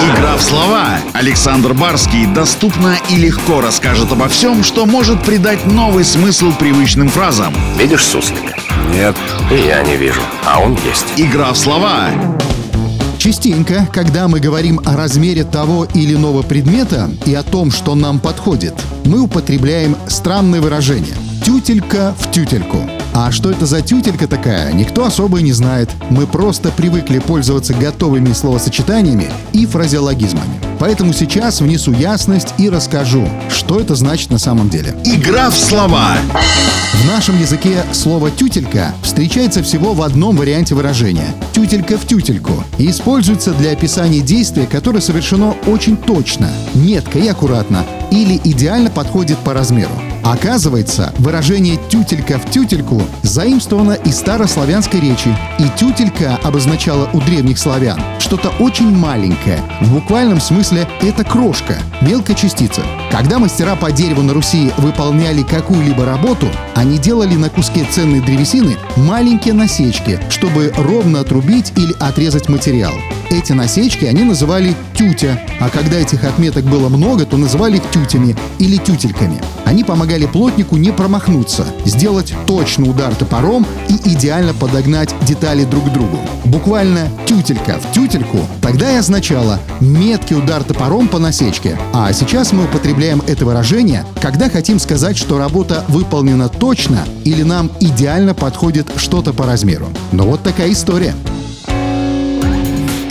Игра в слова. Александр Барский доступно и легко расскажет обо всем, что может придать новый смысл привычным фразам. Видишь суслика? Нет. И я не вижу, а он есть. Игра в слова. Частенько, когда мы говорим о размере того или иного предмета и о том, что нам подходит, мы употребляем странное выражение «тютелька в тютельку». А что это за тютелька такая, никто особо и не знает. Мы просто привыкли пользоваться готовыми словосочетаниями и фразеологизмами. Поэтому сейчас внесу ясность и расскажу, что это значит на самом деле. Игра в слова. В нашем языке слово «тютелька» встречается всего в одном варианте выражения – «тютелька в тютельку» и используется для описания действия, которое совершено очень точно, метко и аккуратно или идеально подходит по размеру. Оказывается, выражение «тютелька в тютельку» заимствовано из старославянской речи, и «тютелька» обозначала у древних славян что-то очень маленькое. В буквальном смысле это крошка, мелкая частица. Когда мастера по дереву на Руси выполняли какую-либо работу, они делали на куске ценной древесины маленькие насечки, чтобы ровно отрубить или отрезать материал. Эти насечки они называли тютя, а когда этих отметок было много, то называли тютями или тютельками. Они помогали плотнику не промахнуться, сделать точный удар топором и идеально подогнать детали друг к другу. Буквально тютелька в тютельку тогда и означало меткий удар топором по насечке. А сейчас мы употребляем это выражение, когда хотим сказать, что работа выполнена точно или нам идеально подходит что-то по размеру. Но вот такая история.